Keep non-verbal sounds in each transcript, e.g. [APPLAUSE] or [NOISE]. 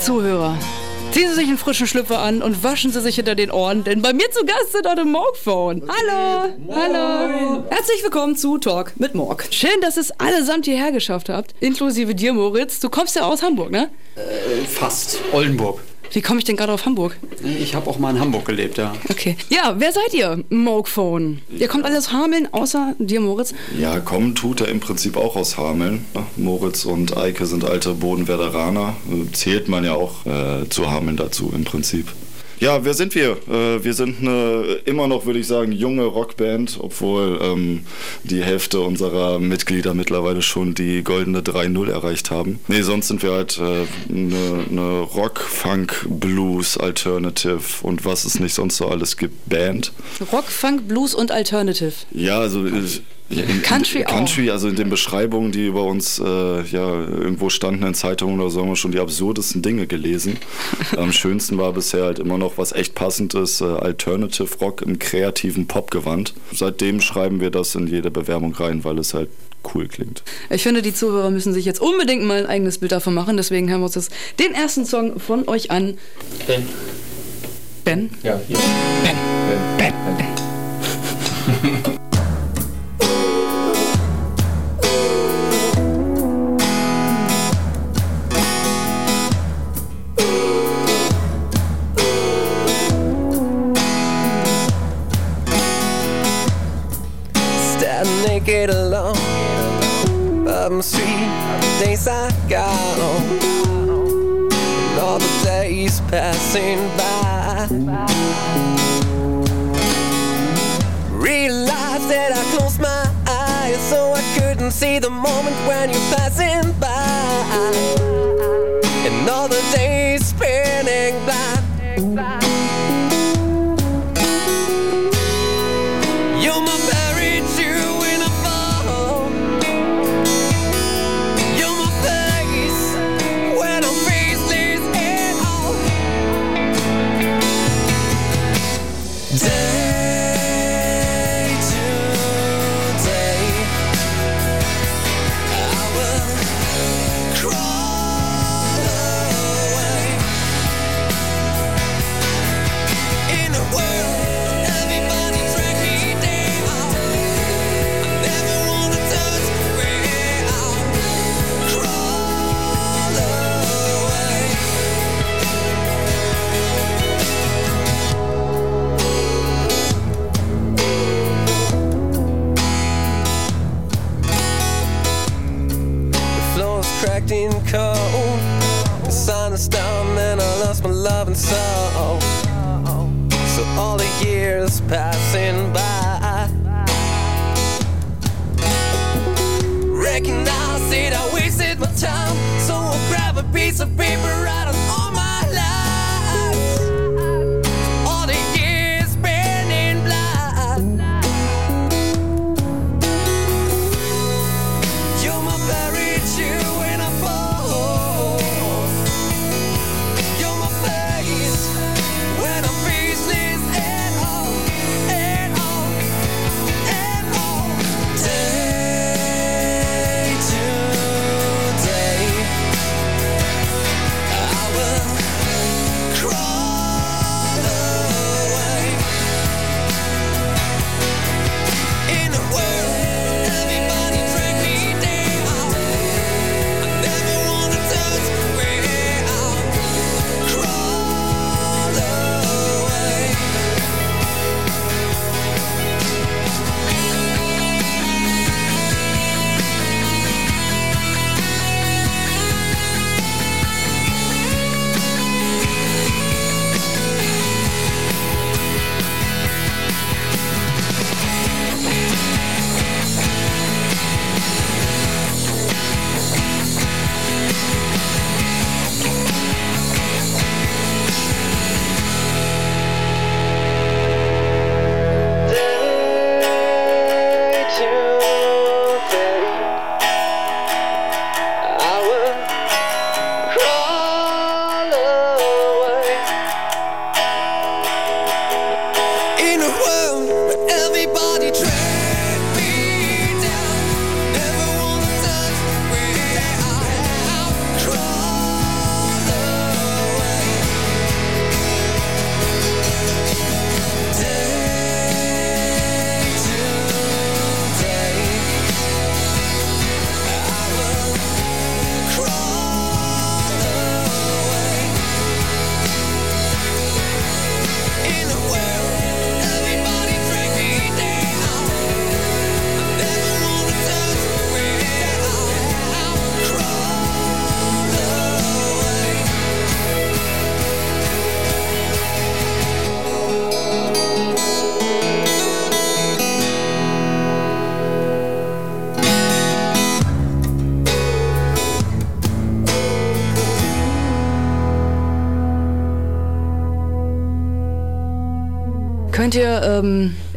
Liebe Zuhörer, ziehen Sie sich einen frischen Schlüpfer an und waschen Sie sich hinter den Ohren, denn bei mir zu Gast sind heute Morgphone. Hallo, hallo. Herzlich willkommen zu Talk mit Morg. Schön, dass es allesamt hierher geschafft habt, inklusive dir, Moritz. Du kommst ja aus Hamburg, ne? Äh, fast. Oldenburg. Wie komme ich denn gerade auf Hamburg? Ich habe auch mal in Hamburg gelebt, ja. Okay. Ja, wer seid ihr? Moogphone. Ihr kommt alle aus Hameln, außer dir, Moritz. Ja, kommen tut er im Prinzip auch aus Hameln. Moritz und Eike sind alte Bodenwerderaner. Zählt man ja auch äh, zu Hameln dazu im Prinzip. Ja, wer sind wir? Äh, wir sind eine immer noch, würde ich sagen, junge Rockband, obwohl ähm, die Hälfte unserer Mitglieder mittlerweile schon die goldene 3-0 erreicht haben. Nee, sonst sind wir halt eine äh, ne, Rock, Funk, Blues, Alternative und was es nicht sonst so alles gibt, Band. Rock, Funk, Blues und Alternative. Ja, also ja, in, Country in, Country, also in den Beschreibungen, die über uns äh, ja irgendwo standen in Zeitungen oder so, haben wir schon die absurdesten Dinge gelesen. [LAUGHS] Am schönsten war bisher halt immer noch was echt passendes, äh, Alternative Rock im kreativen Popgewand. Seitdem schreiben wir das in jede Bewerbung rein, weil es halt cool klingt. Ich finde, die Zuhörer müssen sich jetzt unbedingt mal ein eigenes Bild davon machen. Deswegen hören wir uns jetzt den ersten Song von euch an. Ben. Ben? Ja, hier. Ben. Ben. Ben. ben. Get along. Bottom Street, days I got on. And all the days passing by. Realized that I closed my eyes so I couldn't see the moment when you're passing by. And all the days spinning by. just passing by. Recognize it, I wasted my time, so I'll grab a piece of paper.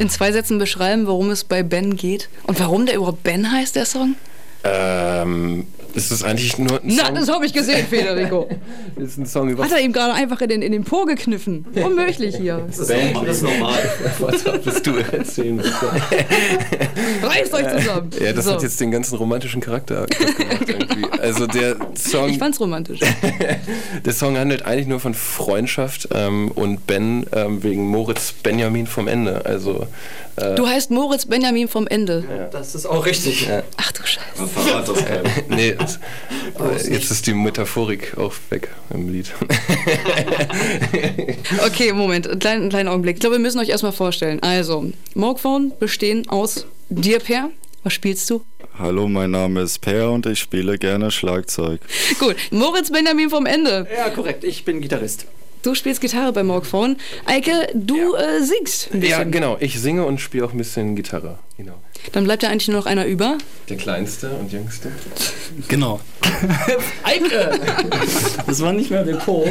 In zwei Sätzen beschreiben, worum es bei Ben geht? Und warum der überhaupt Ben heißt, der Song? Ähm, ist das eigentlich nur ein Na, Song? das habe ich gesehen, Federico. [LAUGHS] ist ein Song über Hat er ihm gerade einfach in den, in den Po gekniffen. Unmöglich hier. Ben. Das ist normal. [LAUGHS] Was bist du erzählen? [LAUGHS] Reißt euch zusammen. Ja, das So. hat jetzt den ganzen romantischen Charakter gemacht irgendwie. Also der Song, Ich fand's romantisch. der Song handelt eigentlich nur von Freundschaft ähm, und Ben ähm, wegen Moritz Benjamin vom Ende. Also äh, Du heißt Moritz Benjamin vom Ende. Das ist auch richtig. Ach du Scheiße. Verrat das keinem. nee, es- äh, jetzt ist die Metaphorik auch weg im Lied. [LAUGHS] Okay, Moment, einen kleinen, einen kleinen Augenblick. Ich glaube, wir müssen euch erstmal vorstellen. Also, Morgphone bestehen aus dir, Per. Was spielst du? Hallo, mein Name ist Per und ich spiele gerne Schlagzeug. [LAUGHS] Gut, Moritz Benjamin vom Ende. Ja, korrekt. Ich bin Gitarrist. Du spielst Gitarre bei Morgphone. Eike, du äh, singst ein bisschen. ja, genau. Ich singe und spiele auch ein bisschen Gitarre. Genau. Dann bleibt ja eigentlich nur noch einer über. Der kleinste und jüngste. Genau. [LAUGHS] Eike! Das war nicht mehr der Po.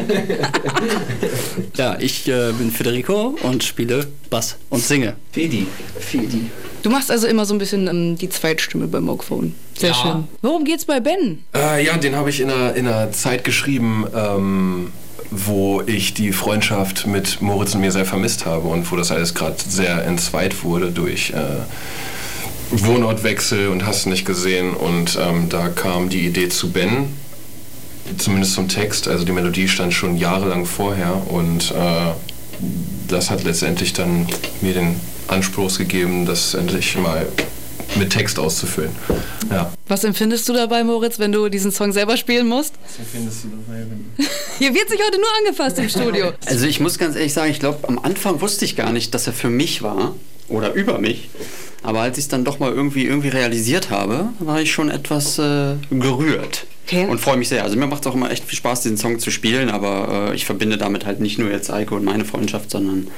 ja, ich äh, bin Federico und spiele Bass und singe. Fedi. Fedi. Du machst also immer so ein bisschen ähm, die Zweitstimme bei Morgphone. Sehr Ja. schön. Worum geht's bei Ben? Äh, ja, den habe ich in einer, in einer Zeit geschrieben, ähm, wo ich die Freundschaft mit Moritz und mir sehr vermisst habe und wo das alles gerade sehr entzweit wurde durch äh, Wohnortwechsel und hast nicht gesehen. Und ähm, da kam die Idee zu Ben, zumindest zum Text. Also die Melodie stand schon jahrelang vorher und äh, das hat letztendlich dann mir den Anspruch gegeben, das endlich mal mit Text auszufüllen. Ja. Was empfindest du dabei, Moritz, wenn du diesen Song selber spielen musst? [LAUGHS] Hier wird sich heute nur angefasst im Studio. Also ich muss ganz ehrlich sagen, ich glaube, am Anfang wusste ich gar nicht, dass er für mich war oder über mich. Aber als ich es dann doch mal irgendwie, irgendwie realisiert habe, war ich schon etwas äh, gerührt. Okay. Und freue mich sehr. Also mir macht es auch immer echt viel Spaß, diesen Song zu spielen, aber äh, ich verbinde damit halt nicht nur jetzt Eike und meine Freundschaft, sondern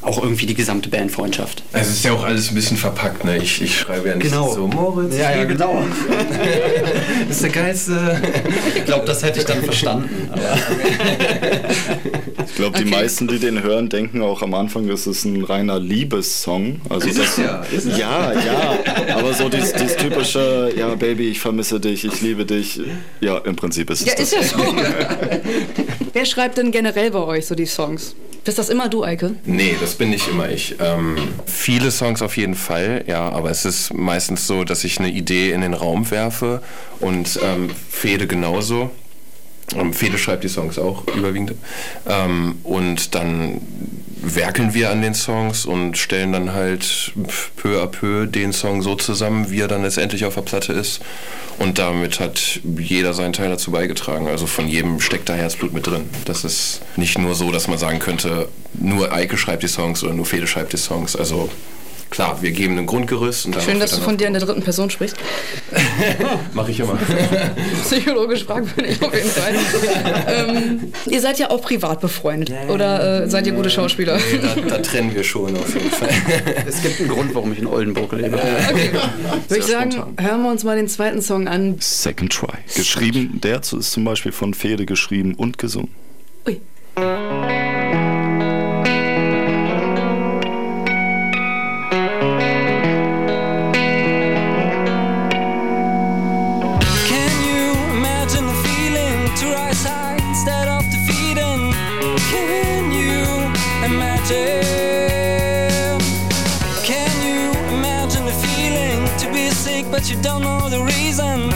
auch irgendwie die gesamte Bandfreundschaft. Also es ist ja auch alles ein bisschen verpackt, ne? Ich, ich schreibe ja nicht Genau. so, Moritz, Ja, ja, genau. dich, [LAUGHS] ist der geilste. Ich glaube, das hätte ich dann verstanden. Aber Ich glaube, die Okay. meisten, die den hören, denken auch am Anfang, es ist ein reiner Liebessong. Also Ist das, ja, ist es. ja, ja. Aber so dieses, dieses typische, ja, Baby, ich vermisse dich, ich liebe dich. Ja, im Prinzip ist es Ja, das. ist ja so. [LAUGHS] Wer schreibt denn generell bei euch so die Songs? Bist das immer du, Eike? Nee, das bin nicht immer ich. Ähm, viele Songs auf jeden Fall, ja, aber es ist meistens so, dass ich eine Idee in den Raum werfe und ähm, Fede genauso. Ähm, Fede schreibt die Songs auch überwiegend. Ähm, und dann werkeln wir an den Songs und stellen dann halt peu à peu den Song so zusammen, wie er dann letztendlich auf der Platte ist. Und damit hat jeder seinen Teil dazu beigetragen. Also von jedem steckt da Herzblut mit drin. Das ist nicht nur so, dass man sagen könnte, nur Eike schreibt die Songs oder nur Fede schreibt die Songs. Also klar, wir geben ein Grundgerüst. Und Schön, dass du von dir in der dritten Person sprichst. [LAUGHS] Mache ich immer. [LAUGHS] Psychologisch fragwürdig auf jeden Fall. ähm, ihr seid ja auch privat befreundet. Oder äh, seid ihr gute Schauspieler? Nee, da, da trennen wir schon auf jeden Fall. [LAUGHS] es gibt einen Grund, warum ich in Oldenburg lebe. Okay. Würde ich sagen, spontan. hören wir uns mal den zweiten Song an. Second Try. Geschrieben, der ist zum Beispiel von Fede geschrieben und gesungen. Ui. You don't know the reason?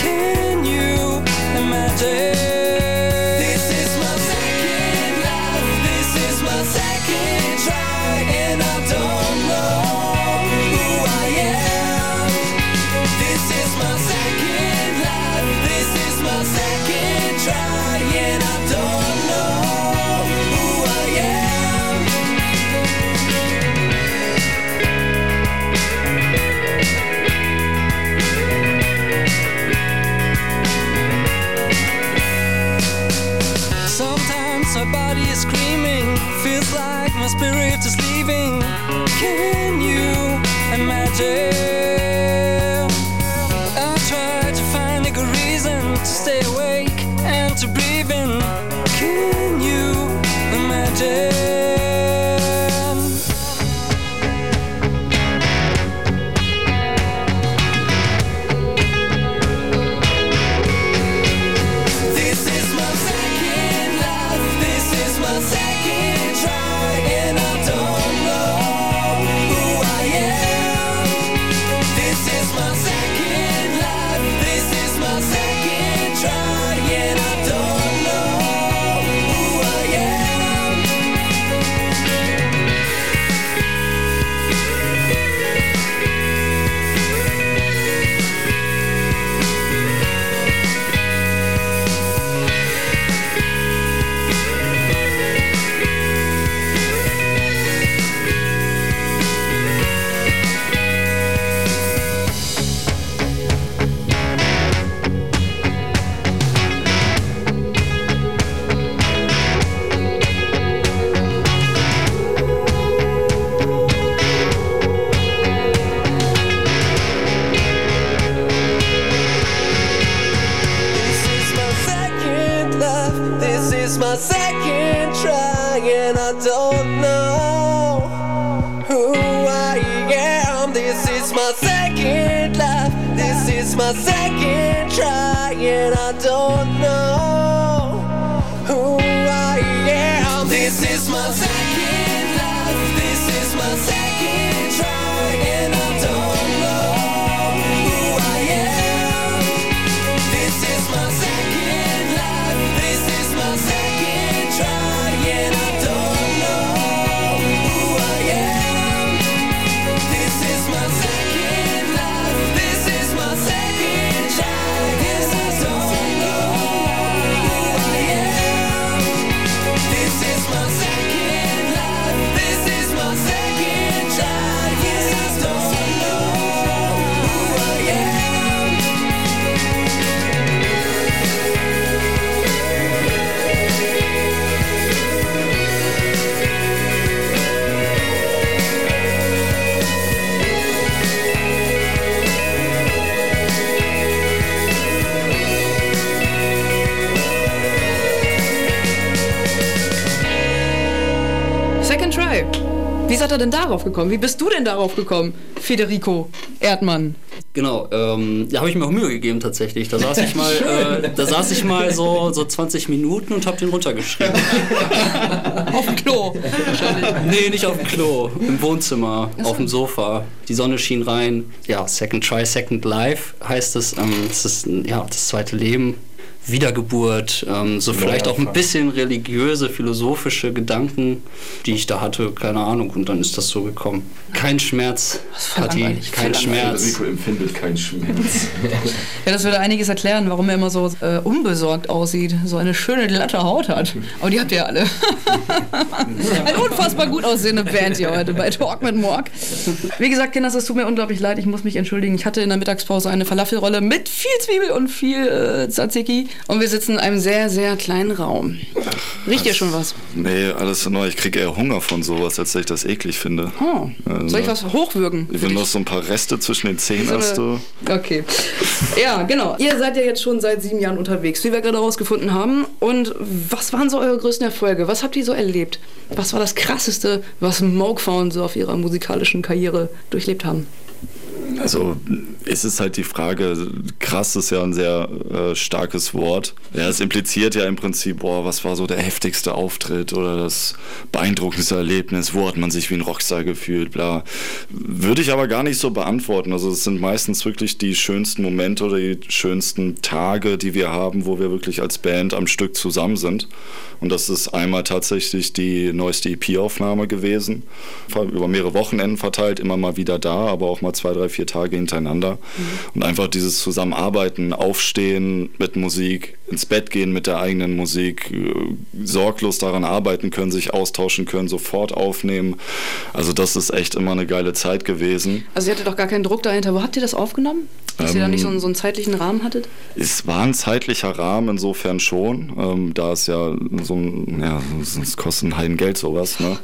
Can you imagine? My second try, and I don't know who I am. This is my second Wie seid ihr denn darauf gekommen? Wie bist du denn darauf gekommen, Federico Erdmann? Genau, ähm, da habe ich mir auch Mühe gegeben tatsächlich. Da saß ich mal, [LAUGHS] äh, da saß ich mal so, so 20 Minuten und habe den runtergeschrieben. [LAUGHS] Auf dem Klo. Nee, nicht auf dem Klo, im Wohnzimmer, auf dem Sofa. Die Sonne schien rein. Ja, Second Try, Second Life heißt es. Ähm, es ist ja, das zweite Leben. Wiedergeburt, ähm, so vielleicht auch ein bisschen religiöse, philosophische Gedanken, die ich da hatte, keine Ahnung, und dann ist das so gekommen. Kein Schmerz, Kathi, kein Schmerz. Rico empfindet keinen Schmerz. [LAUGHS] Ja, das würde einiges erklären, warum er immer so äh, unbesorgt aussieht, so eine schöne glatte Haut hat. Aber die habt ihr alle. [LAUGHS] eine unfassbar gut aussehende Band hier heute bei Talk mit Morg. Wie gesagt, Kinders, es tut mir unglaublich leid, ich muss mich entschuldigen. Ich hatte in der Mittagspause eine Falafelrolle mit viel Zwiebel und viel äh, Tzatziki und wir sitzen in einem sehr, sehr kleinen Raum. Riecht ihr schon was? Nee, alles neu. Ich kriege eher Hunger von sowas, als dass ich das eklig finde. Oh. Soll ich was hochwürgen? Wenn dich? noch so ein paar Reste zwischen den Zähnen So hast du. Okay. Ja, genau. Ihr seid ja jetzt schon seit sieben Jahren unterwegs, wie wir gerade rausgefunden haben. Und was waren so eure größten Erfolge? Was habt ihr so erlebt? Was war das Krasseste, was Moogfound so auf ihrer musikalischen Karriere durchlebt haben? Also es ist halt die Frage, krass ist ja ein sehr äh, starkes Wort. Ja, es impliziert ja im Prinzip, boah, was war so der heftigste Auftritt oder das beeindruckendste Erlebnis, wo hat man sich wie ein Rockstar gefühlt, bla. Würde ich aber gar nicht so beantworten. Also es sind meistens wirklich die schönsten Momente oder die schönsten Tage, die wir haben, wo wir wirklich als Band am Stück zusammen sind. Und das ist einmal tatsächlich die neueste EP-Aufnahme gewesen. Über mehrere Wochenenden verteilt, immer mal wieder da, aber auch mal zwei, drei, vier Tage hintereinander. Und einfach dieses Zusammenarbeiten, Aufstehen mit Musik, ins Bett gehen mit der eigenen Musik, äh, sorglos daran arbeiten können, sich austauschen können, sofort aufnehmen. Also das ist echt immer eine geile Zeit gewesen. Also ihr hattet doch gar keinen Druck dahinter. Wo habt ihr das aufgenommen? Dass ihr da nicht so einen, so einen zeitlichen Rahmen hattet? Es war ein zeitlicher Rahmen insofern schon, ähm, da es ja so ein, ja, es kostet ein Heidengeld sowas, ne?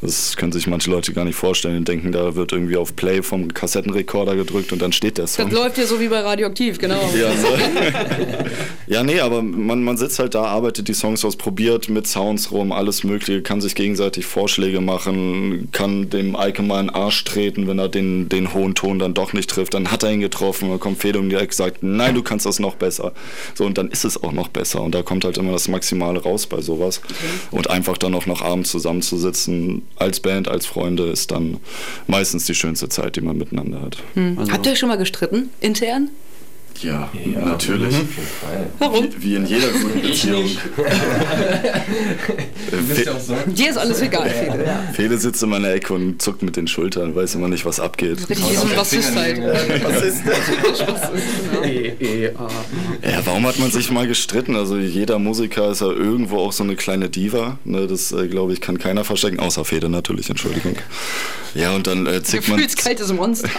Das können sich manche Leute gar nicht vorstellen, die denken, da wird irgendwie auf Play vom Kassettenrekorder gedrückt und dann steht der Das Song. läuft hier so wie bei Radioaktiv, genau. [LAUGHS] Ja, so. ja, nee, aber man, man sitzt halt da, arbeitet die Songs aus, probiert mit Sounds rum, alles Mögliche, kann sich gegenseitig Vorschläge machen, kann dem Eike mal in den Arsch treten, wenn er den, den hohen Ton dann doch nicht trifft. Dann hat er ihn getroffen, dann kommt Fede und direkt sagt, nein, du kannst das noch besser. So, und dann ist es auch noch besser. Und da kommt halt immer das Maximale raus bei sowas. Und einfach dann auch noch abends zusammenzusitzen, als Band, als Freunde, ist dann meistens die schönste Zeit, die man miteinander hat. Habt ihr euch schon mal gestritten? Intern? Ja, natürlich. Warum? Wie, wie in jeder guten Beziehung. Fe Dir ist alles egal, Fede. Fede sitzt in meiner Ecke und zuckt mit den Schultern, weiß immer nicht, was abgeht. Richtig wie so ein Bassist halt. Was ist [LAUGHS] Ja, warum hat man sich mal gestritten? Also jeder Musiker ist ja irgendwo auch so eine kleine Diva. Ne, das, äh, glaube ich, kann keiner verstecken, außer Fede natürlich, Entschuldigung. Ja, und dann äh, zickt, man, Gefühlskaltes Monster.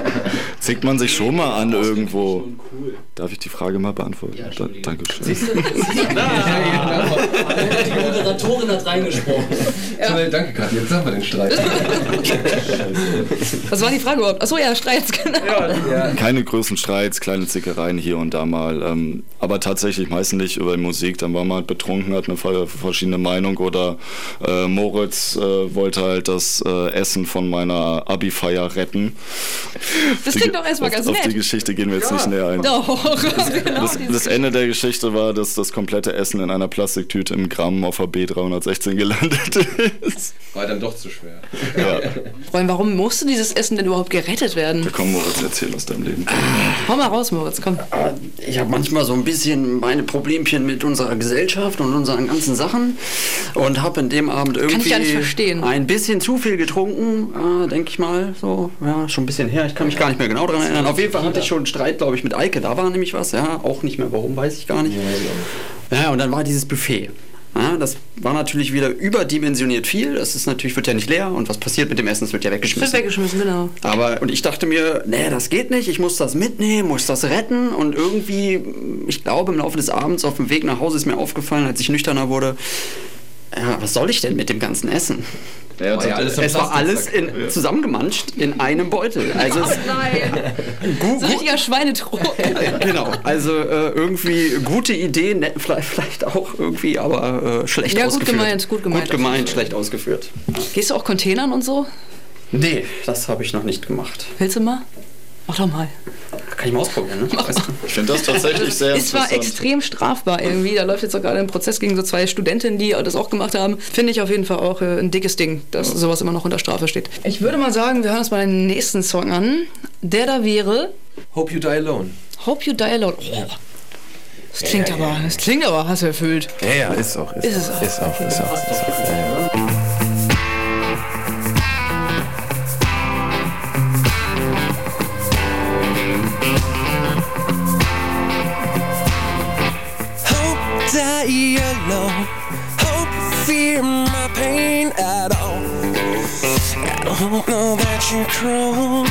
[LAUGHS] zickt man sich schon mal an irgendwo. Darf ich die Frage mal beantworten? da, Dankeschön. [LAUGHS] Die Moderatorin hat reingesprochen. Toll, danke, Kathi. Jetzt haben wir den Streit. [LAUGHS] Was war die Frage überhaupt? Achso, ja, Streits, genau. Keine größeren Streits, kleine Zickereien hier und da mal. Ähm, aber tatsächlich meistens nicht über die Musik. Dann war man halt betrunken, hat eine ver- verschiedene Meinung. Oder äh, Moritz äh, wollte halt das äh, Essen von meiner Abi-Feier retten. Das Die- klingt doch erstmal auf, ganz Auf die nett. Geschichte gehen wir jetzt nicht näher ein. Doch, [LAUGHS] genau. Das, das Ende der Geschichte war, dass das komplette Essen in einer Plastiktüte im Gramm auf der B316 gelandet ist. War dann doch zu schwer. Ja. Freund, warum musste dieses Essen denn überhaupt gerettet werden? Komm, Moritz, erzähl aus deinem Leben. Hau mal raus, Moritz, komm. Ich habe manchmal so ein bisschen meine Problemchen mit unserer Gesellschaft und unseren ganzen Sachen und habe in dem Abend irgendwie ich gar nicht verstehen. ein bisschen zu viel getrunken, äh, denke ich mal. So, ja, schon ein bisschen her. Ich kann mich gar nicht mehr genau daran erinnern. Auf jeden Fall hatte ich schon einen Streit, glaube ich, mit Eike. Da war nämlich was. Ja, auch nicht mehr. Warum weiß ich gar nicht. Ja, und dann war dieses Buffet. Ja, das war natürlich wieder überdimensioniert viel. Das ist natürlich wird ja nicht leer und was passiert mit dem Essen? Es wird ja Wird weggeschmissen. weggeschmissen, genau. Aber, und ich dachte mir, nee, das geht nicht, ich muss das mitnehmen, muss das retten. Und irgendwie, ich glaube, im Laufe des Abends auf dem Weg nach Hause ist mir aufgefallen, als ich nüchterner wurde, ja, was soll ich denn mit dem ganzen Essen? Ja, war ja alles Es war alles in, zusammengemanscht in einem Beutel. Also es, Nein. [LAUGHS] gu- So richtiger Schweinetrog. [LAUGHS] genau, also äh, irgendwie gute Idee, ne, vielleicht, vielleicht auch irgendwie, aber äh, schlecht Ja, gut ausgeführt. gemeint, gut gemeint. Gut gemeint, schlecht ausgeführt. Gehst du auch Containern und so? Nee, das habe ich noch nicht gemacht. Willst du mal? Mach doch mal. Kann ich mal ausprobieren, ne? Ich finde das tatsächlich sehr Ist zwar interessant. extrem strafbar irgendwie. Da läuft jetzt auch gerade ein Prozess gegen so zwei Studentinnen, die das auch gemacht haben. Finde ich auf jeden Fall auch äh, ein dickes Ding, dass sowas immer noch unter Strafe steht. Ich würde mal sagen, wir hören uns mal den nächsten Song an. Der da wäre Hope you die alone. Hope You Die Alone. Oh. Das klingt aber, das klingt aber hasserfüllt. Ja, ja, ist auch. Ist, Ist es auch. Ist auch, ist auch. Ist auch. Ja, ja. Die. Hope fear my pain at all. I don't know that you crawl.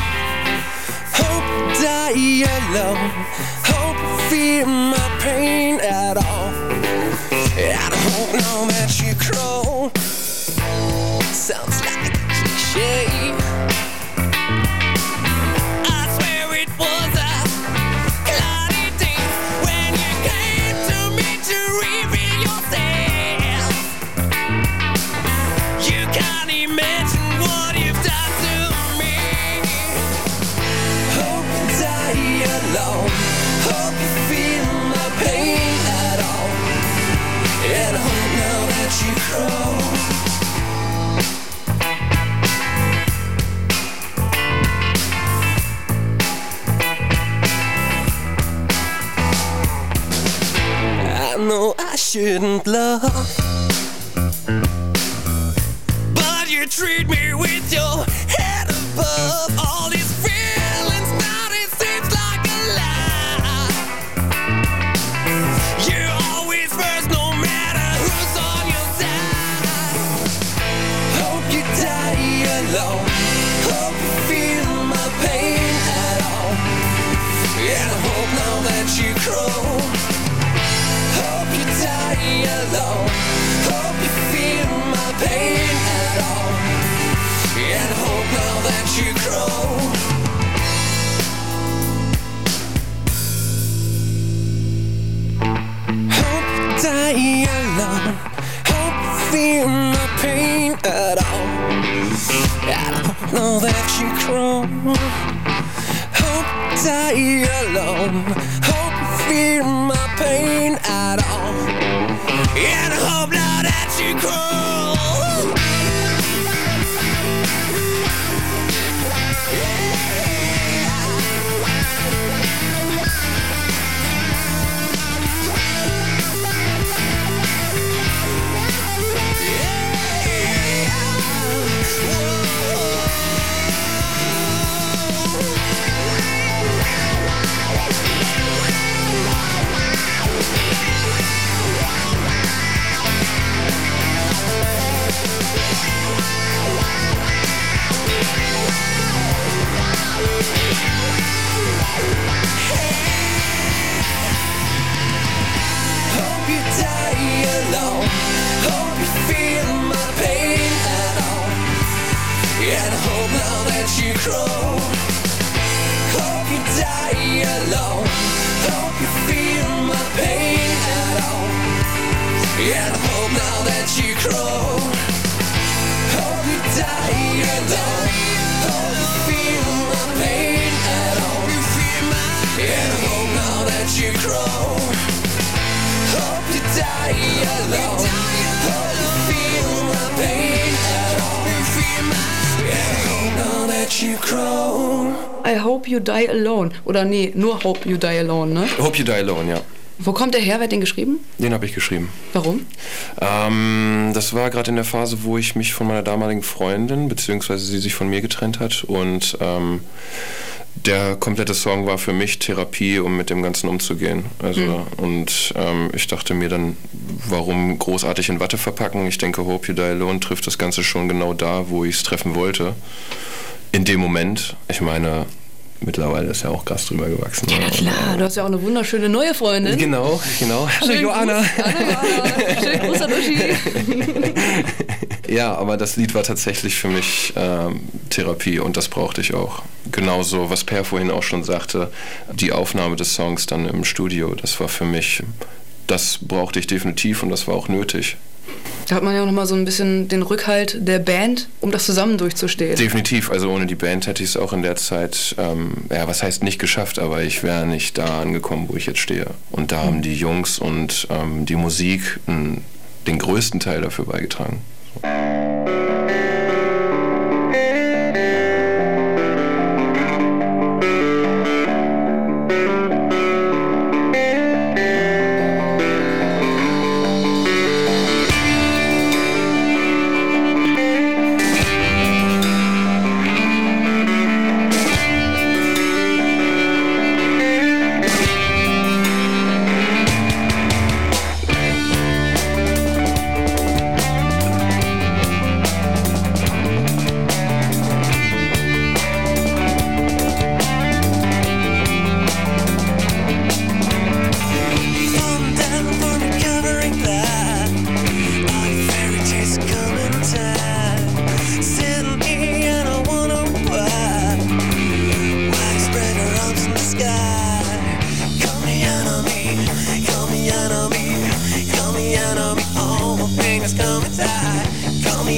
Hope die alone. Hope fear my pain at all. I don't know that Oder nee, nur hope you die alone, ne? Hope You Die Alone, ja. Wo kommt der her? Wer hat den geschrieben? Den habe ich geschrieben. Warum? Ähm, das war gerade in der Phase, wo ich mich von meiner damaligen Freundin, beziehungsweise sie sich von mir getrennt hat. Und ähm, der komplette Song war für mich Therapie, um mit dem Ganzen umzugehen. Also, Und ähm, ich dachte mir dann, warum großartig in Watte verpacken? Ich denke, Hope You Die Alone trifft das Ganze schon genau da, wo ich es treffen wollte. In dem Moment, ich meine, mittlerweile ist ja auch Gras drüber gewachsen. Ja, ne? klar. Du hast ja auch eine wunderschöne neue Freundin. Genau, genau. Hallo Joanna. Hallo. Schönen Gruß an Uschi. [LAUGHS] Ja, aber das Lied war tatsächlich für mich ähm, Therapie und das brauchte ich auch. Genauso, was Per vorhin auch schon sagte, die Aufnahme des Songs dann im Studio, das war für mich, das brauchte ich definitiv und das war auch nötig. Da hat man ja auch nochmal so ein bisschen den Rückhalt der Band, um das zusammen durchzustehen. Definitiv, also ohne die Band hätte ich es auch in der Zeit, ähm, ja, was heißt nicht geschafft, aber ich wäre nicht da angekommen, wo ich jetzt stehe. Und da haben die Jungs und ähm, die Musik m, den größten Teil dafür beigetragen. Falling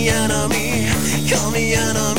me enemy, call me enemy.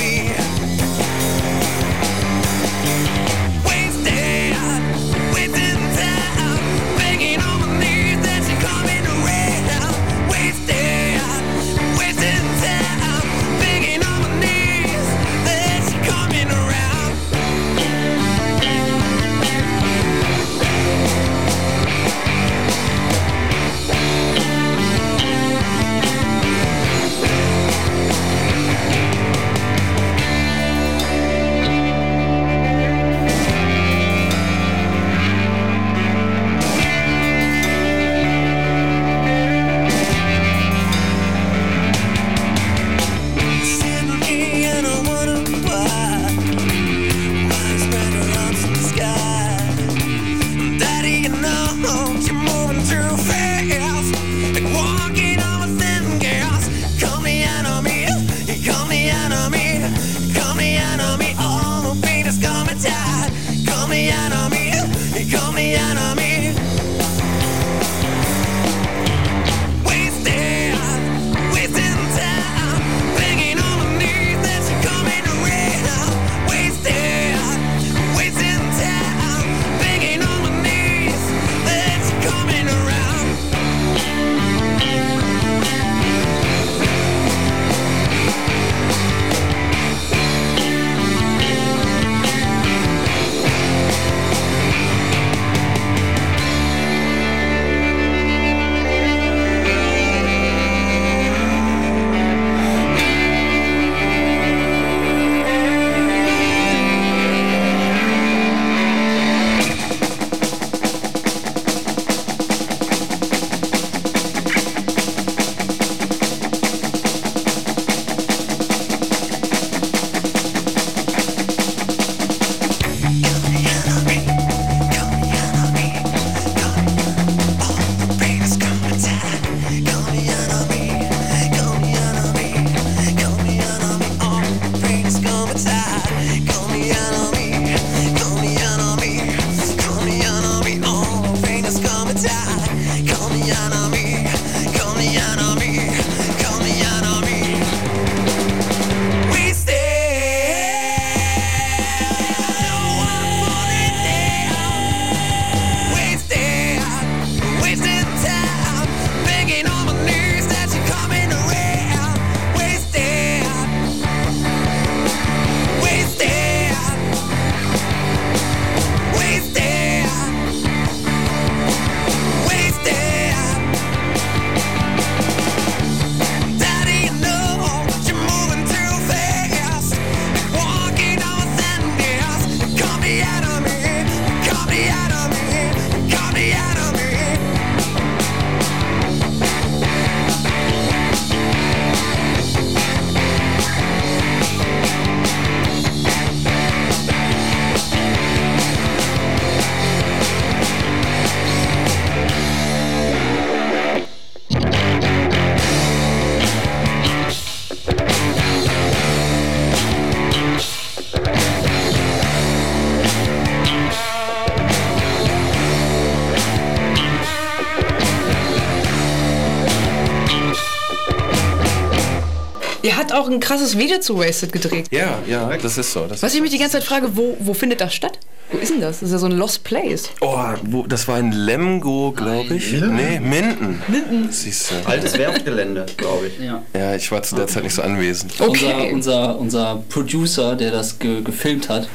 Auch ein krasses Video zu Wasted gedreht. Ja, ja, das ist so. Das Was ist ich mich die ganze Zeit frage, wo, wo findet das statt? Wo ist denn das? Das ist ja so ein Lost Place. Oh, wo, das war in Lemgo, glaube ich. Nee, Minden. Minden. Siehst du. Altes Werftgelände, glaube ich. Ja. Ja, ich war zu der Zeit nicht so anwesend. Okay. Unser, unser, unser Producer, der das ge gefilmt hat,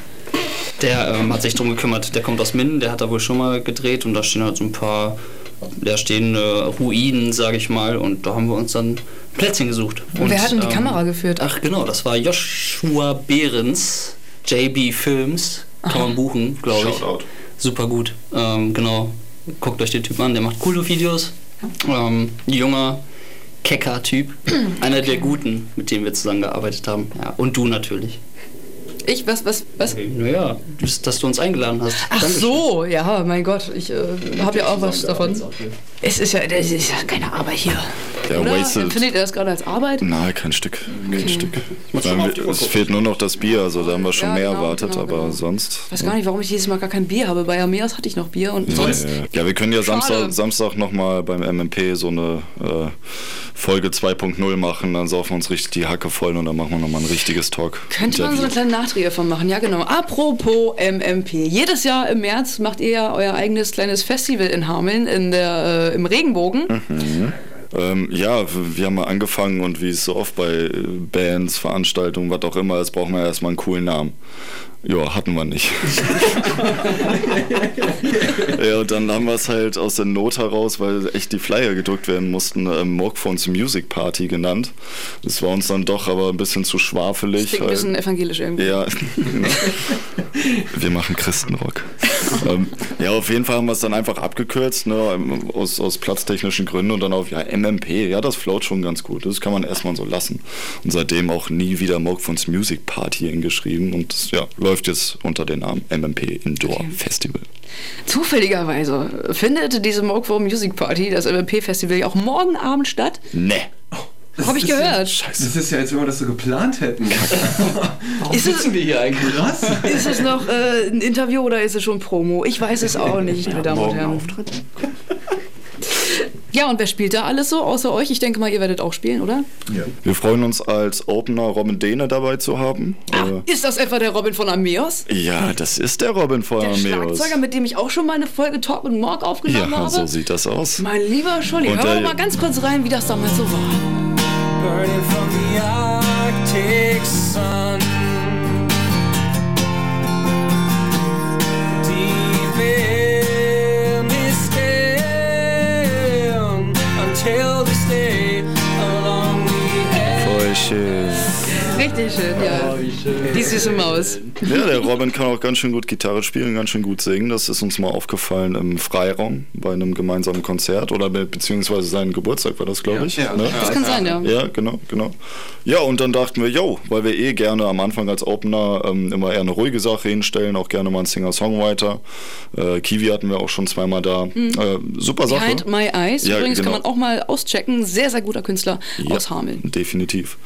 der ähm, hat sich drum gekümmert. Der kommt aus Minden, der hat da wohl schon mal gedreht und da stehen halt so ein paar, da stehen äh, Ruinen, sage ich mal, und da haben wir uns dann Plätzchen gesucht. Und, Wer hat denn die ähm, Kamera geführt? Ach genau, das war Joshua Behrens, JB Films, kann man buchen, glaube ich. Shoutout. Super gut, ähm, genau. Guckt euch den Typ an, der macht coole Videos. Ähm, junger, kecker Typ. [CLEARS THROAT] Einer der guten, mit dem wir zusammengearbeitet haben. Ja, und du natürlich. Ich, was, was, was? Naja, dass, dass du uns eingeladen hast. Ach Dankeschön. so, ja, mein Gott, ich äh, habe ja auch was davon. Es ist ja, das ist ja keine Arbeit hier. Ja, Oder? Wasted. Empfindet ihr das gerade als Arbeit? Nein, kein Stück. Kein Stück. auf die wir, Uhr es fehlt nur noch das Bier, also da haben wir schon Ja, mehr genau, erwartet, genau, aber genau. sonst. Ich weiß gar nicht, warum ich dieses Mal gar kein Bier habe. Bei Ameas hatte ich noch Bier und sonst. Ja, ja. ja, wir können ja Schade. Samstag, Samstag nochmal beim MMP so eine äh, Folge 2.0 machen, dann saufen wir uns richtig die Hacke voll und dann machen wir nochmal ein richtiges Talk. Könnte man so eine kleine Nachträge von machen, ja genau. Apropos MMP. Jedes Jahr im März macht ihr ja euer eigenes kleines Festival in Hameln in der, äh, im Regenbogen. Ähm, ja, wir haben mal angefangen und wie es so oft bei äh, Bands, Veranstaltungen, was auch immer ist, brauchen wir erstmal einen coolen Namen. Ja, hatten wir nicht. [LAUGHS] ja, und dann haben wir es halt aus der Not heraus, weil echt die Flyer gedruckt werden mussten, ähm, Morgphones Music Party genannt. Das war uns dann doch aber ein bisschen zu schwafelig. Klingt ein bisschen evangelisch irgendwie. ja, genau. [LAUGHS] wir machen Christenrock. [LAUGHS] ähm, ja, auf jeden Fall haben wir es dann einfach abgekürzt, ne, aus, aus platztechnischen Gründen und dann auf, ja, MMP, ja, das float schon ganz gut. Das kann man erstmal so lassen. Und seitdem auch nie wieder Mogfons Music Party hingeschrieben und das, ja, läuft jetzt unter dem Namen MMP Indoor Okay. Festival. Zufälligerweise findet diese Mogwo Music Party, das MMP-Festival, ja auch morgen Abend statt. Ne. Habe ich gehört. Das ist ja, als wenn wir das so geplant hätten. Warum Ist es- sitzen wir hier eigentlich? Krass. Ist es noch äh, ein Interview oder ist es schon Promo? Ich weiß es auch nicht, meine Damen und Herren. [LAUGHS] Ja, und wer spielt da alles so außer euch? Ich denke mal, ihr werdet auch spielen, oder? Wir freuen uns als Opener Robin Dehne dabei zu haben. Äh, Ist das etwa der Robin von Ameos? ja, das ist der Robin von Der Ameos. Schlagzeuger, mit dem ich auch schon mal eine Folge Talk und Morg aufgenommen Ja, habe? so sieht das aus. Mein lieber Scholli, hör doch der- mal ganz kurz rein, wie das damals so war. burning from the Arctic sun. się Schön. Richtig schön, ja. Die süße Maus. Ja, der Robin kann auch ganz schön gut Gitarre spielen, ganz schön gut singen. Das ist uns mal aufgefallen im Freiraum bei einem gemeinsamen Konzert oder be beziehungsweise seinen Geburtstag war das, glaube ich. Ja, ne? Das kann sein, ja. Ja, genau, genau. Ja, und dann dachten wir, yo, weil wir eh gerne am Anfang als Opener ähm, immer eher eine ruhige Sache hinstellen, auch gerne mal einen Singer-Songwriter. Äh, Kiwi hatten wir auch schon zweimal da. Äh, super Sache. Behind My Eyes. Ja, Übrigens genau. kann man auch mal auschecken. Sehr, sehr guter Künstler Ja, aus Hameln. Definitiv.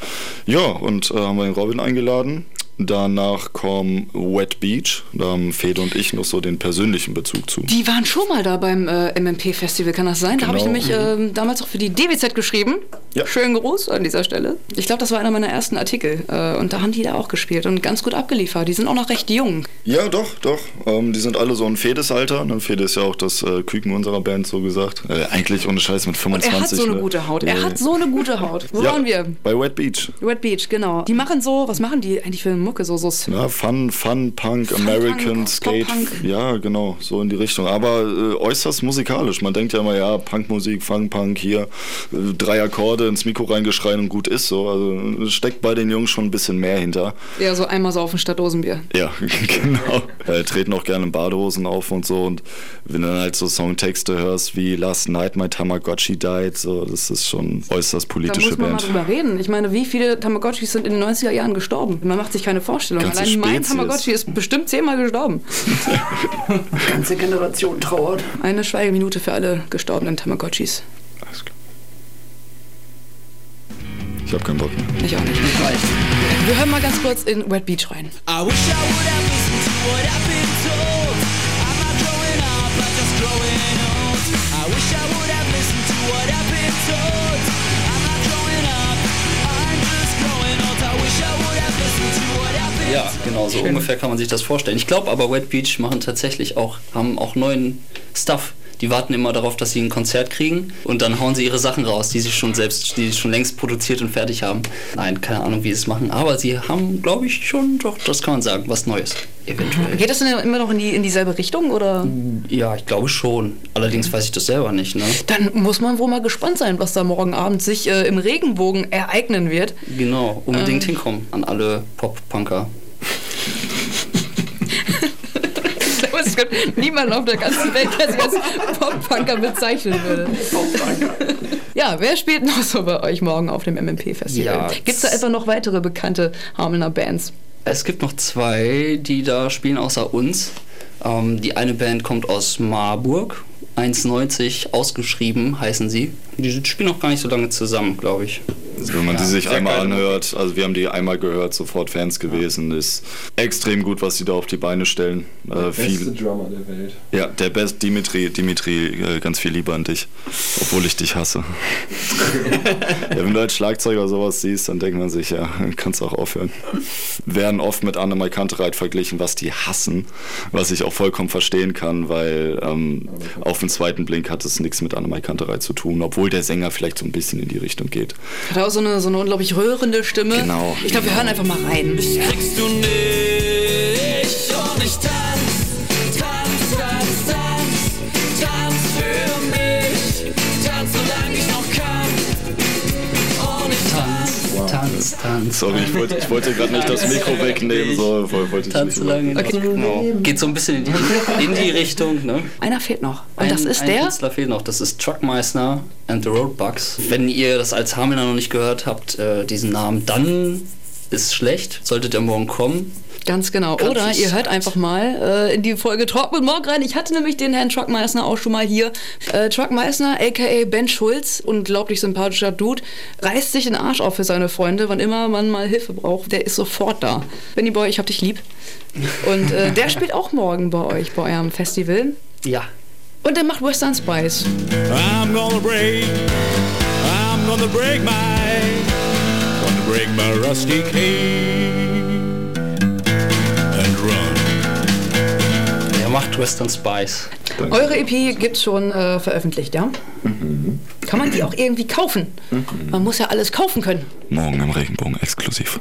Ja, und äh, haben wir den Robin eingeladen. Danach kommen Wet Beach. Da haben Fede und ich noch so den persönlichen Bezug zu. Die waren schon mal da beim äh, MMP-Festival, kann das sein? Da habe ich Genau. nämlich ähm, damals auch für die DWZ geschrieben. Ja. Schönen Gruß an dieser Stelle. Ich glaube, das war einer meiner ersten Artikel. Äh, und da haben die da auch gespielt und ganz gut abgeliefert. Die sind auch noch recht jung. Ja, doch, doch. Ähm, die sind alle so ein Fedes Alter. Ne? Fede ist ja auch das äh, Küken unserer Band, so gesagt. Äh, eigentlich ohne Scheiß mit 25. Er hat so eine ne? gute Haut. Er Äh, hat so eine gute Haut. Wo ja, waren wir? Bei Wet Beach. Red Beach, genau. Die machen so, was machen die eigentlich für eine Mucke? So, so Ja, Fun, Fun, Punk, Fun, American, Punk, Skate. Pop-Punk. Ja, genau, so in die Richtung. Aber äh, äußerst musikalisch. Man denkt ja immer, ja, Punkmusik, Fun, Punk, hier äh, drei Akkorde ins Mikro reingeschreien und gut ist so. Also es steckt bei den Jungs schon ein bisschen mehr hinter. ja, so einmal saufen statt Dosenbier. Ja, [LAUGHS] genau. Äh, treten auch gerne in Badehosen auf und so. Und wenn du dann halt so Songtexte hörst wie Last Night My Tamagotchi Died, so, das ist schon äußerst Da politische muss man Band. mal drüber reden. Ich meine, wie viele Tamagotchis sind in den 90er Jahren gestorben? Man macht sich keine Vorstellung. Ganze Allein mein Spezies. Tamagotchi ist bestimmt zehnmal gestorben. [LAUGHS] Ganze Generation trauert. Eine Schweigeminute für alle gestorbenen Tamagotchis. Alles klar. Ich hab keinen Bock mehr. Ich auch nicht. Wir hören mal ganz kurz in Wet Beach rein. I wish I would have listened to what I've been told. Ja, genau, so ungefähr kann man sich das vorstellen. Ich glaube aber, Wet Beach machen tatsächlich auch, haben auch neuen Stuff. Die warten immer darauf, dass sie ein Konzert kriegen und dann hauen sie ihre Sachen raus, die sie schon selbst, die sie schon längst produziert und fertig haben. Nein, keine Ahnung, wie sie es machen, aber sie haben, glaube ich, schon, doch, das kann man sagen, was Neues. Eventuell. Geht das denn immer noch in, die, in dieselbe Richtung oder? Ja, ich glaube schon. Allerdings weiß ich das selber nicht, ne? Dann muss man wohl mal gespannt sein, was da morgen Abend sich äh, im Regenbogen ereignen wird. Genau, unbedingt Ähm. hinkommen an alle Pop-Punker. Ich glaube, es gibt niemanden auf der ganzen Welt, der sich als Pop-Punker bezeichnen würde. Ja, wer spielt noch so bei euch morgen auf dem MMP-Festival? Ja, Gibt es da etwa noch weitere bekannte Hamelner Bands? Es gibt noch zwei, die da spielen außer uns. Ähm, die eine Band kommt aus Marburg, 1,90 ausgeschrieben heißen sie. Die spielen noch gar nicht so lange zusammen, glaube ich. Also wenn man Ja, die sich einmal geil. anhört, also wir haben die einmal gehört, sofort Fans gewesen, ist extrem gut, was die da auf die Beine stellen. Äh, Beste viel, Drummer der Welt. ja, der Best Dimitri, Dimitri, äh, ganz viel Liebe an dich, obwohl ich dich hasse. [LAUGHS] ja, wenn du als Schlagzeuger sowas siehst, dann denkt man sich, ja, kannst auch aufhören. Werden oft mit Annemai Kantereit verglichen, was die hassen, was ich auch vollkommen verstehen kann, weil ähm, auf den zweiten Blick hat es nichts mit Annemai Kantereit zu tun, obwohl der Sänger vielleicht so ein bisschen in die Richtung geht. Hat auch so eine, so eine unglaublich rührende Stimme. Genau, Ich glaube, wir hören einfach mal rein. kriegst du nicht und ich tanz. Tanz, tanz. Sorry, ich wollte, ich wollte gerade nicht das Mikro wegnehmen, so wollte Tanz nicht so lange. Okay. Genau. Geht so ein bisschen in die, in die Richtung, ne? Einer fehlt noch. Und Ein, das ist ein der? Künstler fehlt noch, das ist Truckmeister and the Roadbugs. Wenn ihr das als Hamelner noch nicht gehört habt, äh, diesen Namen, dann ist schlecht. Solltet ihr morgen kommen. Ganz genau. Kannst Oder ihr hört einfach mal äh, in die Folge Talk mit Morg rein. Ich hatte nämlich den Herrn Truck Meissner auch schon mal hier. Äh, Truck Meissner, aka Ben Schulz, unglaublich sympathischer Dude, reißt sich den Arsch auf für seine Freunde, wann immer man mal Hilfe braucht. Der ist sofort da. Benny Boy, ich hab dich lieb. Und äh, der spielt auch morgen bei euch, bei eurem Festival. Ja. Und der macht Western Spice. I'm gonna break, I'm gonna break my, gonna break my rusty cane macht Western Spice. Eure EP gibt's schon äh, veröffentlicht, ja? Kann man die auch irgendwie kaufen? Man muss ja alles kaufen können. Morgen im Regenbogen exklusiv.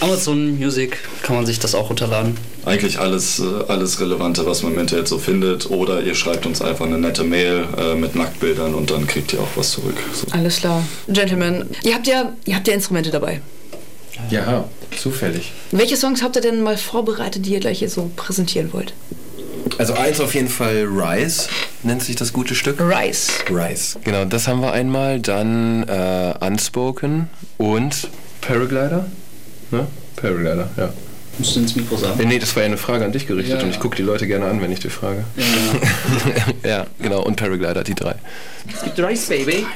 Amazon Music kann man sich das auch runterladen. Eigentlich alles, äh, alles Relevante, was man im Internet so findet. Oder ihr schreibt uns einfach eine nette Mail äh, mit Nacktbildern und dann kriegt ihr auch was zurück. So. Alles klar. Gentlemen, ihr habt ja, ihr habt ja Instrumente dabei. Ja, zufällig. Welche Songs habt ihr denn mal vorbereitet, die ihr gleich jetzt so präsentieren wollt? Also eins auf jeden Fall Rise, nennt sich das gute Stück. Rise. Rise. Genau, das haben wir einmal. Dann äh, Unspoken und Paraglider. Ne? Paraglider, ja. Musst du ins Mikro sagen? Nee, das war ja eine Frage an dich gerichtet Ja, und ich ja. gucke die Leute gerne an, wenn ich dich frage. Ja. [LAUGHS] ja, genau. Und Paraglider, die drei. Rise, Baby.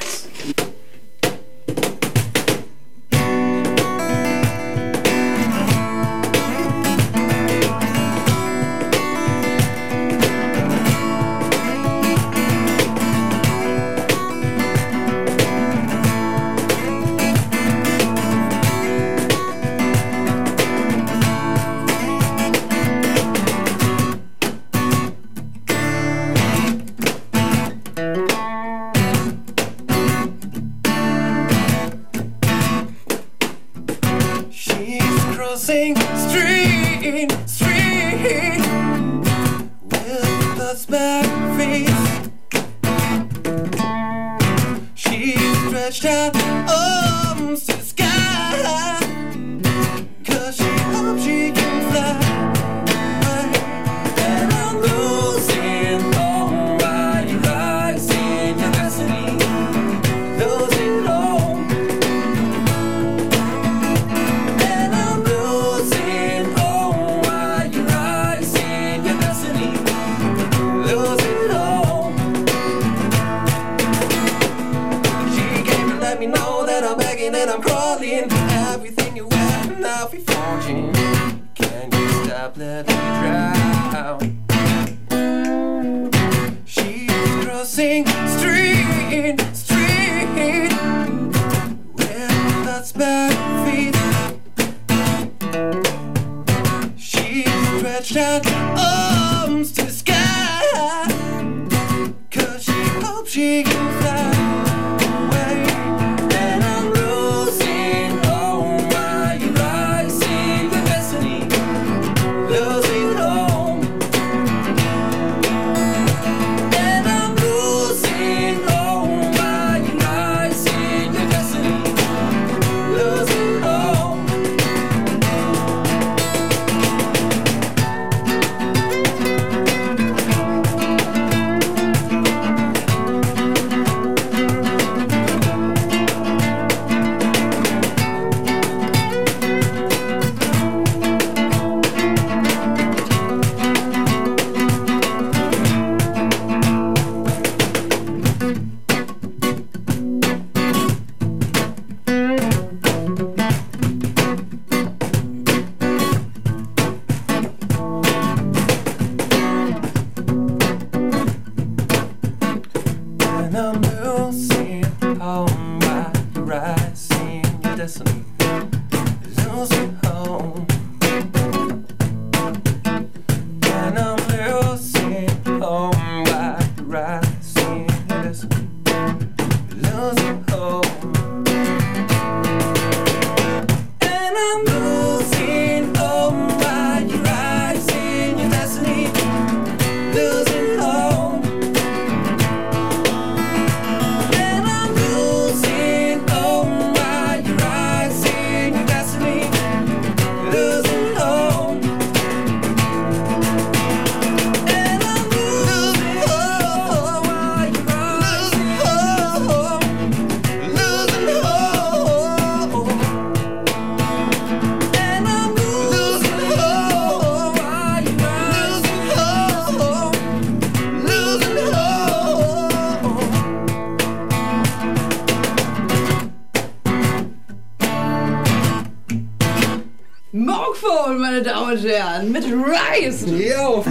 Herren, mit Rise.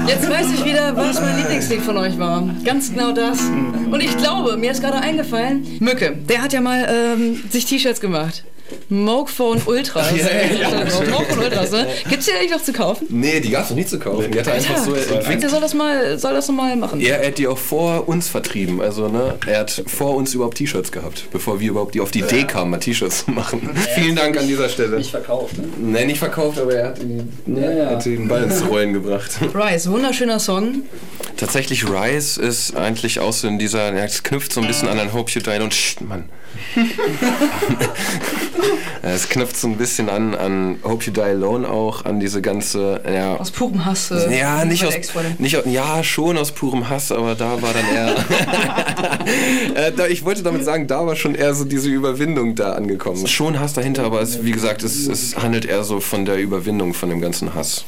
Jetzt weiß ich wieder, was mein Lieblingslied von euch war. Ganz genau das. Und ich glaube, mir ist gerade eingefallen, Mücke, der hat ja mal ähm, sich T-Shirts gemacht. Mokephone Ultras. Ja, ja, ja. Mokephone Ultras, ne? Gibt's die eigentlich noch zu kaufen? Nee, die gab's noch nie zu kaufen. Die hat er einfach so Der entwickelt. soll das mal, soll das mal machen. Ja, er hat die auch vor uns vertrieben. Also, ne, er hat vor uns überhaupt T-Shirts gehabt, bevor wir überhaupt die auf die Idee kamen, mal T-Shirts zu machen. [LAUGHS] Vielen Dank an dieser Stelle. Nicht verkauft, ne? Nee, nicht verkauft, aber er hat, die, ne, hat den Ball ins Rollen gebracht. [LAUGHS] Rise, wunderschöner Song. Tatsächlich Rise ist eigentlich auch so in dieser, ja, es knüpft so ein bisschen an an Hope You Die und Sch, Mann. [LAUGHS] es knüpft so ein bisschen an an Hope You Die Alone auch, an diese ganze, ja. Aus purem Hass. äh, Ja, nicht aus, nicht, aus- ja, schon aus purem Hass, aber da war dann eher. [LAUGHS] äh, ich wollte damit sagen, da war schon eher so diese Überwindung da angekommen. Schon Hass dahinter, aber es, wie gesagt, es, es handelt eher so von der Überwindung von dem ganzen Hass.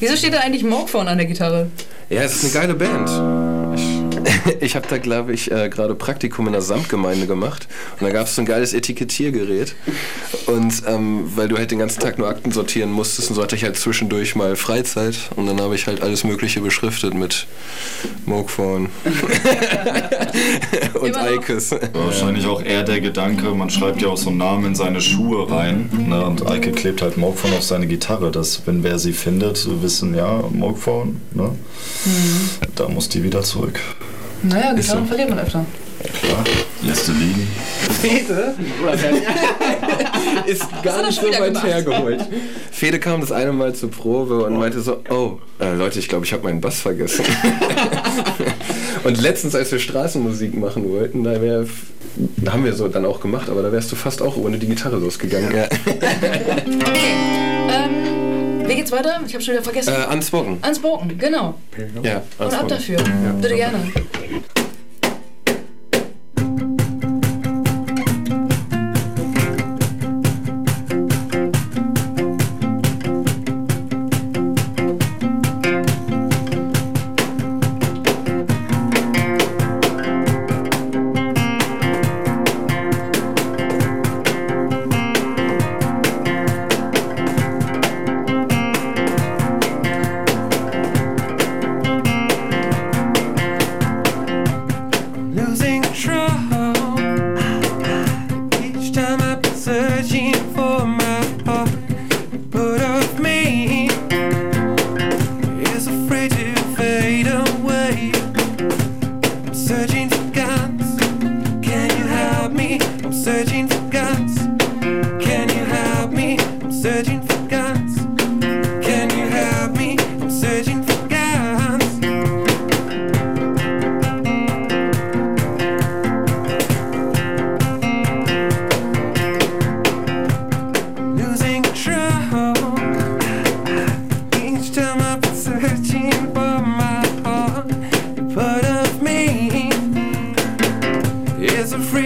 Wieso steht da eigentlich Mokephone an der Gitarre? Ja, es ist eine geile Band. [LAUGHS] Ich, habe da, glaube ich, äh, gerade Praktikum in der Samtgemeinde gemacht. Und da gab es so ein geiles Etikettiergerät. Und ähm, weil du halt den ganzen Tag nur Akten sortieren musstest, und so hatte ich halt zwischendurch mal Freizeit. Und dann habe ich halt alles Mögliche beschriftet mit Mokephone [LAUGHS] und? Eikes. Wahrscheinlich auch eher der Gedanke, man schreibt ja auch so einen Namen in seine Schuhe rein. Ne? Und Eike klebt halt Mogphone auf seine Gitarre, dass, wenn wer sie findet, wissen, ja, Mogphone, ne? Da muss die wieder zurück. Naja, Gitarren so. verliert man öfter. Klar, lässt du liegen. [LAUGHS] ist gar nicht so weit hergeholt. Fede kam das eine Mal zur Probe und meinte so, oh, äh, Leute, ich glaube, ich habe meinen Bass vergessen. [LAUGHS] und letztens, als wir Straßenmusik machen wollten, da wär, haben wir so dann auch gemacht, aber da wärst du fast auch ohne die Gitarre losgegangen. Ja. [LAUGHS] Ähm, wie geht's weiter? Ich habe schon wieder vergessen. Äh, Unspoken. Unspoken, genau. Ja, Und ab dafür. Bitte gerne.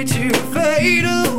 to fade away.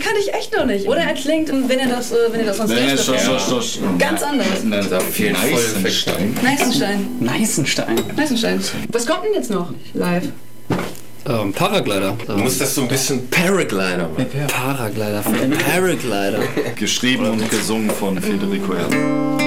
Den kann ich echt noch nicht. Oder er klingt, wenn er das, äh, wenn er das sonst nicht das, das, das, Ganz anders. Neisenstein. Neisenstein. Neisenstein. Neisenstein. Was kommt denn jetzt noch live? Ähm, Paraglider. Du musst das so ein bisschen Paraglider machen. Paraglider. Paraglider. Geschrieben und gesungen von Federico Erdmann.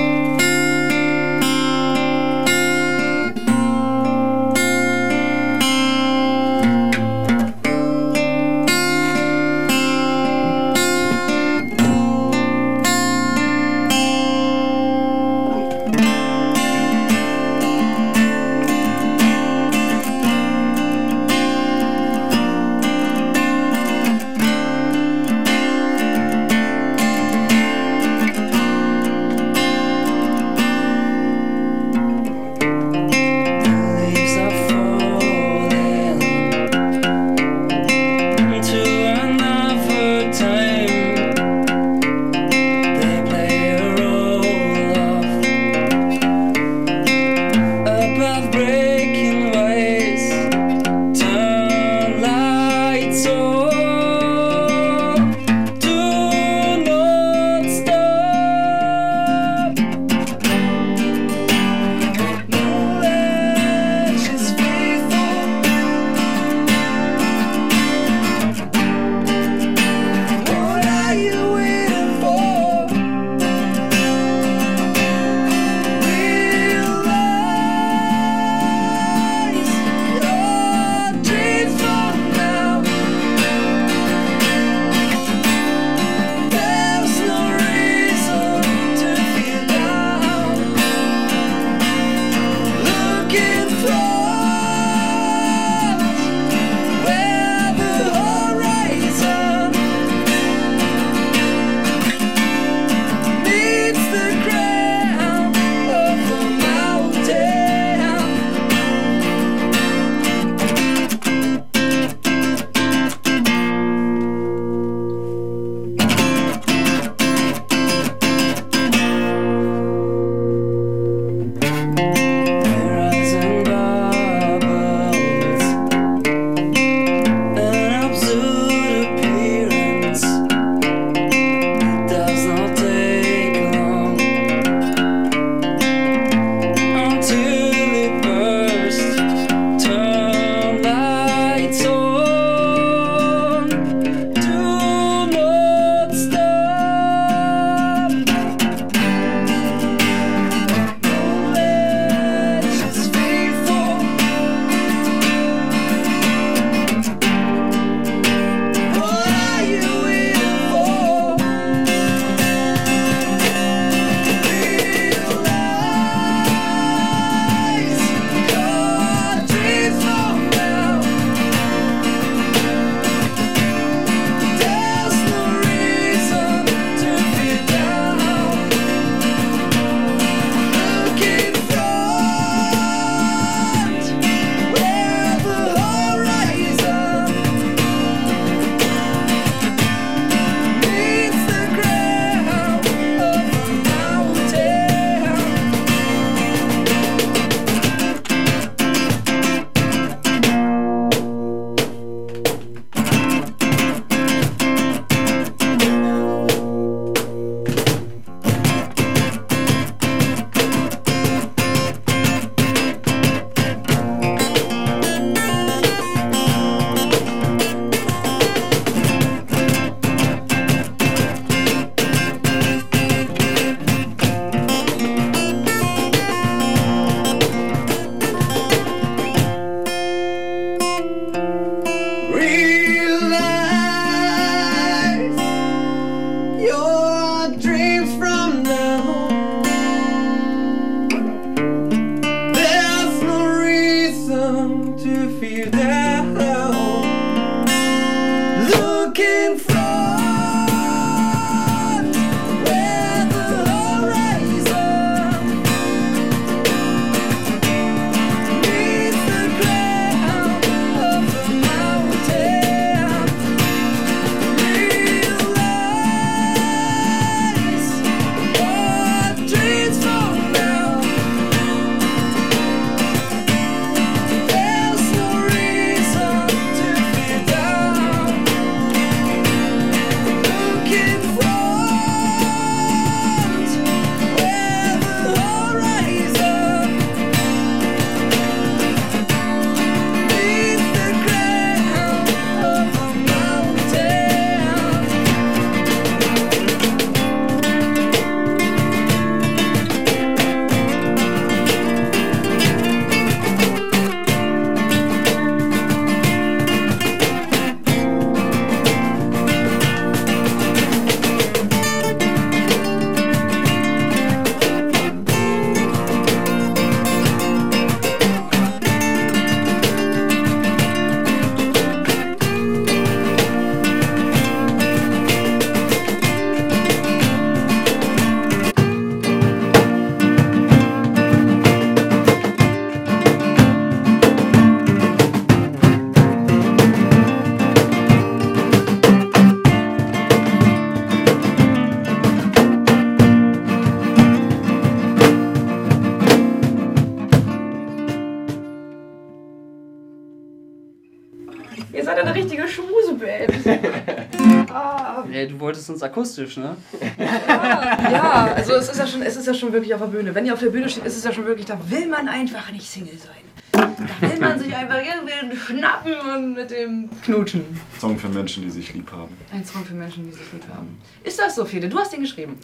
richtiger Schmuseband. [LAUGHS] ah. Ey, du wolltest uns akustisch, ne? ja, ja, also es ist ja, schon, es ist ja schon wirklich auf der Bühne. Wenn ihr auf der Bühne steht, ist es ja schon wirklich, da will man einfach nicht Single sein. Da will man sich einfach irgendwie schnappen und mit dem knutschen. Song für Menschen, die sich lieb haben. Ein Song für Menschen, die sich lieb haben. Ähm. Ist das so, Fede? Du hast den geschrieben.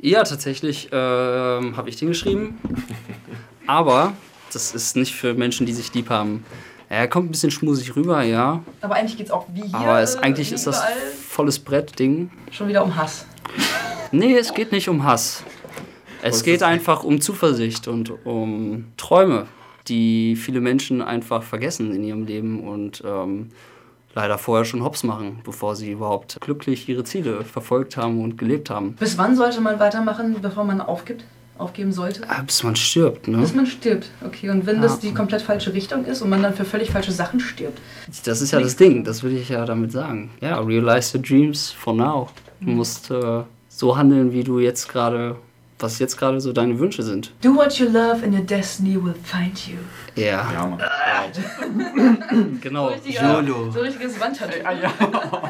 Ja, tatsächlich ähm, habe ich den geschrieben. Aber das ist nicht für Menschen, die sich lieb haben. Er kommt ein bisschen schmusig rüber, ja. Aber eigentlich geht es auch wie hier. Aber es, eigentlich wie ist das volles Brett-Ding. schon wieder um Hass. Nee, es geht nicht um Hass. Es geht einfach um Zuversicht und um Träume, die viele Menschen einfach vergessen in ihrem Leben und ähm, leider vorher schon hops machen, bevor sie überhaupt glücklich ihre Ziele verfolgt haben und gelebt haben. Bis wann sollte man weitermachen, bevor man aufgibt? Aufgeben sollte? Ah, Bis man stirbt, ne? Bis man stirbt. Okay, und wenn das die komplett falsche Richtung ist und man dann für völlig falsche Sachen stirbt. Das ist ja das Ding, das will ich ja damit sagen. Ja, realize your dreams for now. Du musst äh, so handeln, wie du jetzt gerade, was jetzt gerade so deine Wünsche sind. Do what you love and your destiny will find you. Ja, Ja, Mann. genau. So richtiges Wandtattoo.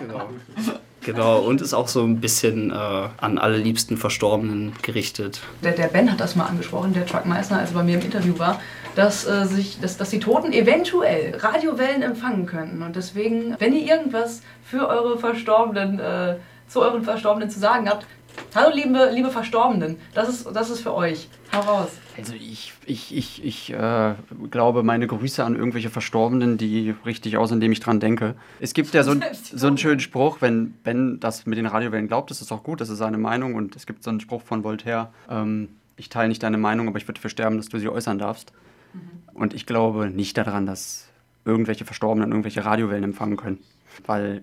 Genau. [LAUGHS] genau, und ist auch so ein bisschen äh, an alle liebsten Verstorbenen gerichtet. Der, der Ben hat das mal angesprochen, der Chuck Meissner, als er bei mir im Interview war, dass, äh, sich, dass, dass die Toten eventuell Radiowellen empfangen könnten. Und deswegen, wenn ihr irgendwas für eure Verstorbenen, äh, zu euren Verstorbenen zu sagen habt, hallo liebe, liebe Verstorbenen, das ist, das ist für euch. Hau raus. Also ich, ich, ich, ich äh, glaube meine Grüße an irgendwelche Verstorbenen, die richtig aus, indem ich dran denke. Es gibt ja so, ein- so einen schönen Spruch, wenn Ben das mit den Radiowellen glaubt, das ist auch gut, das ist seine Meinung. Und es gibt so einen Spruch von Voltaire, ähm, ich teile nicht deine Meinung, aber ich würde versterben, dass du sie äußern darfst. Und ich glaube nicht daran, dass irgendwelche Verstorbenen irgendwelche Radiowellen empfangen können. Weil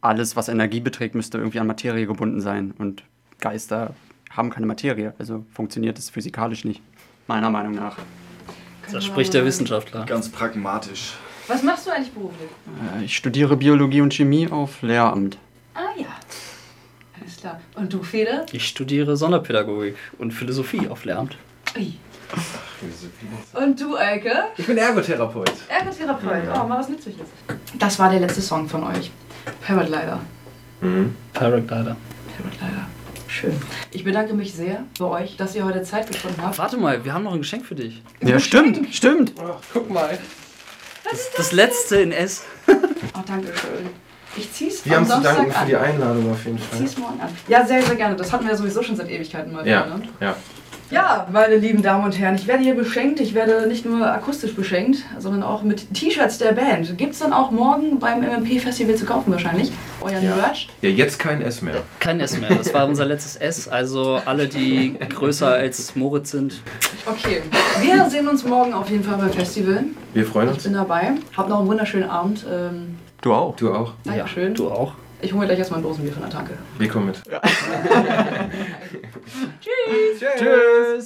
alles, was Energie beträgt, müsste irgendwie an Materie gebunden sein. Und Geister haben keine Materie. Also funktioniert es physikalisch nicht. Meiner Meinung nach. Das spricht der Wissenschaftler. Ganz pragmatisch. Was machst du eigentlich beruflich? Äh, Ich studiere Biologie und Chemie auf Lehramt. Ah ja. Alles klar. Und du, Fede? Ich studiere Sonderpädagogik und Philosophie auf Lehramt. Ui. Und du, Eike? Ich bin Ergotherapeut. Ergotherapeut. Oh, mal was Nützliches. Das war der letzte Song von euch. Paraglider. Paraglider. Paraglider. Schön. Ich bedanke mich sehr bei euch, dass ihr heute Zeit gefunden habt. Warte mal, wir haben noch ein Geschenk für dich. Ja, stimmt, stimmt. Guck mal. Das letzte in S. [LAUGHS] Oh, danke schön. Ich zieh's Wir am haben zu danken für die Einladung auf jeden Ich Fall. zieh's morgen an. Ja, sehr, sehr gerne. Das hatten wir sowieso schon seit Ewigkeiten mal Ja, wieder. Ne? ja. Ja, meine lieben Damen und Herren, ich werde hier beschenkt. Ich werde nicht nur akustisch beschenkt, sondern auch mit T-Shirts der Band. Gibt's dann auch morgen beim MMP-Festival zu kaufen wahrscheinlich? Euer Ja. Merch? Ja, jetzt kein S mehr. Kein S mehr. Das war unser letztes S. Also alle, die größer als Moritz sind. Okay. Wir sehen uns morgen auf jeden Fall beim Festival. Wir freuen Ich uns. bin dabei. Habt noch einen wunderschönen Abend. Ähm, Du auch. Du auch. Dankeschön. Du auch. Ich hole mir gleich erstmal ein Dosenbier von der Tanke. Wir kommen mit. [LAUGHS] [LAUGHS] Tschüss.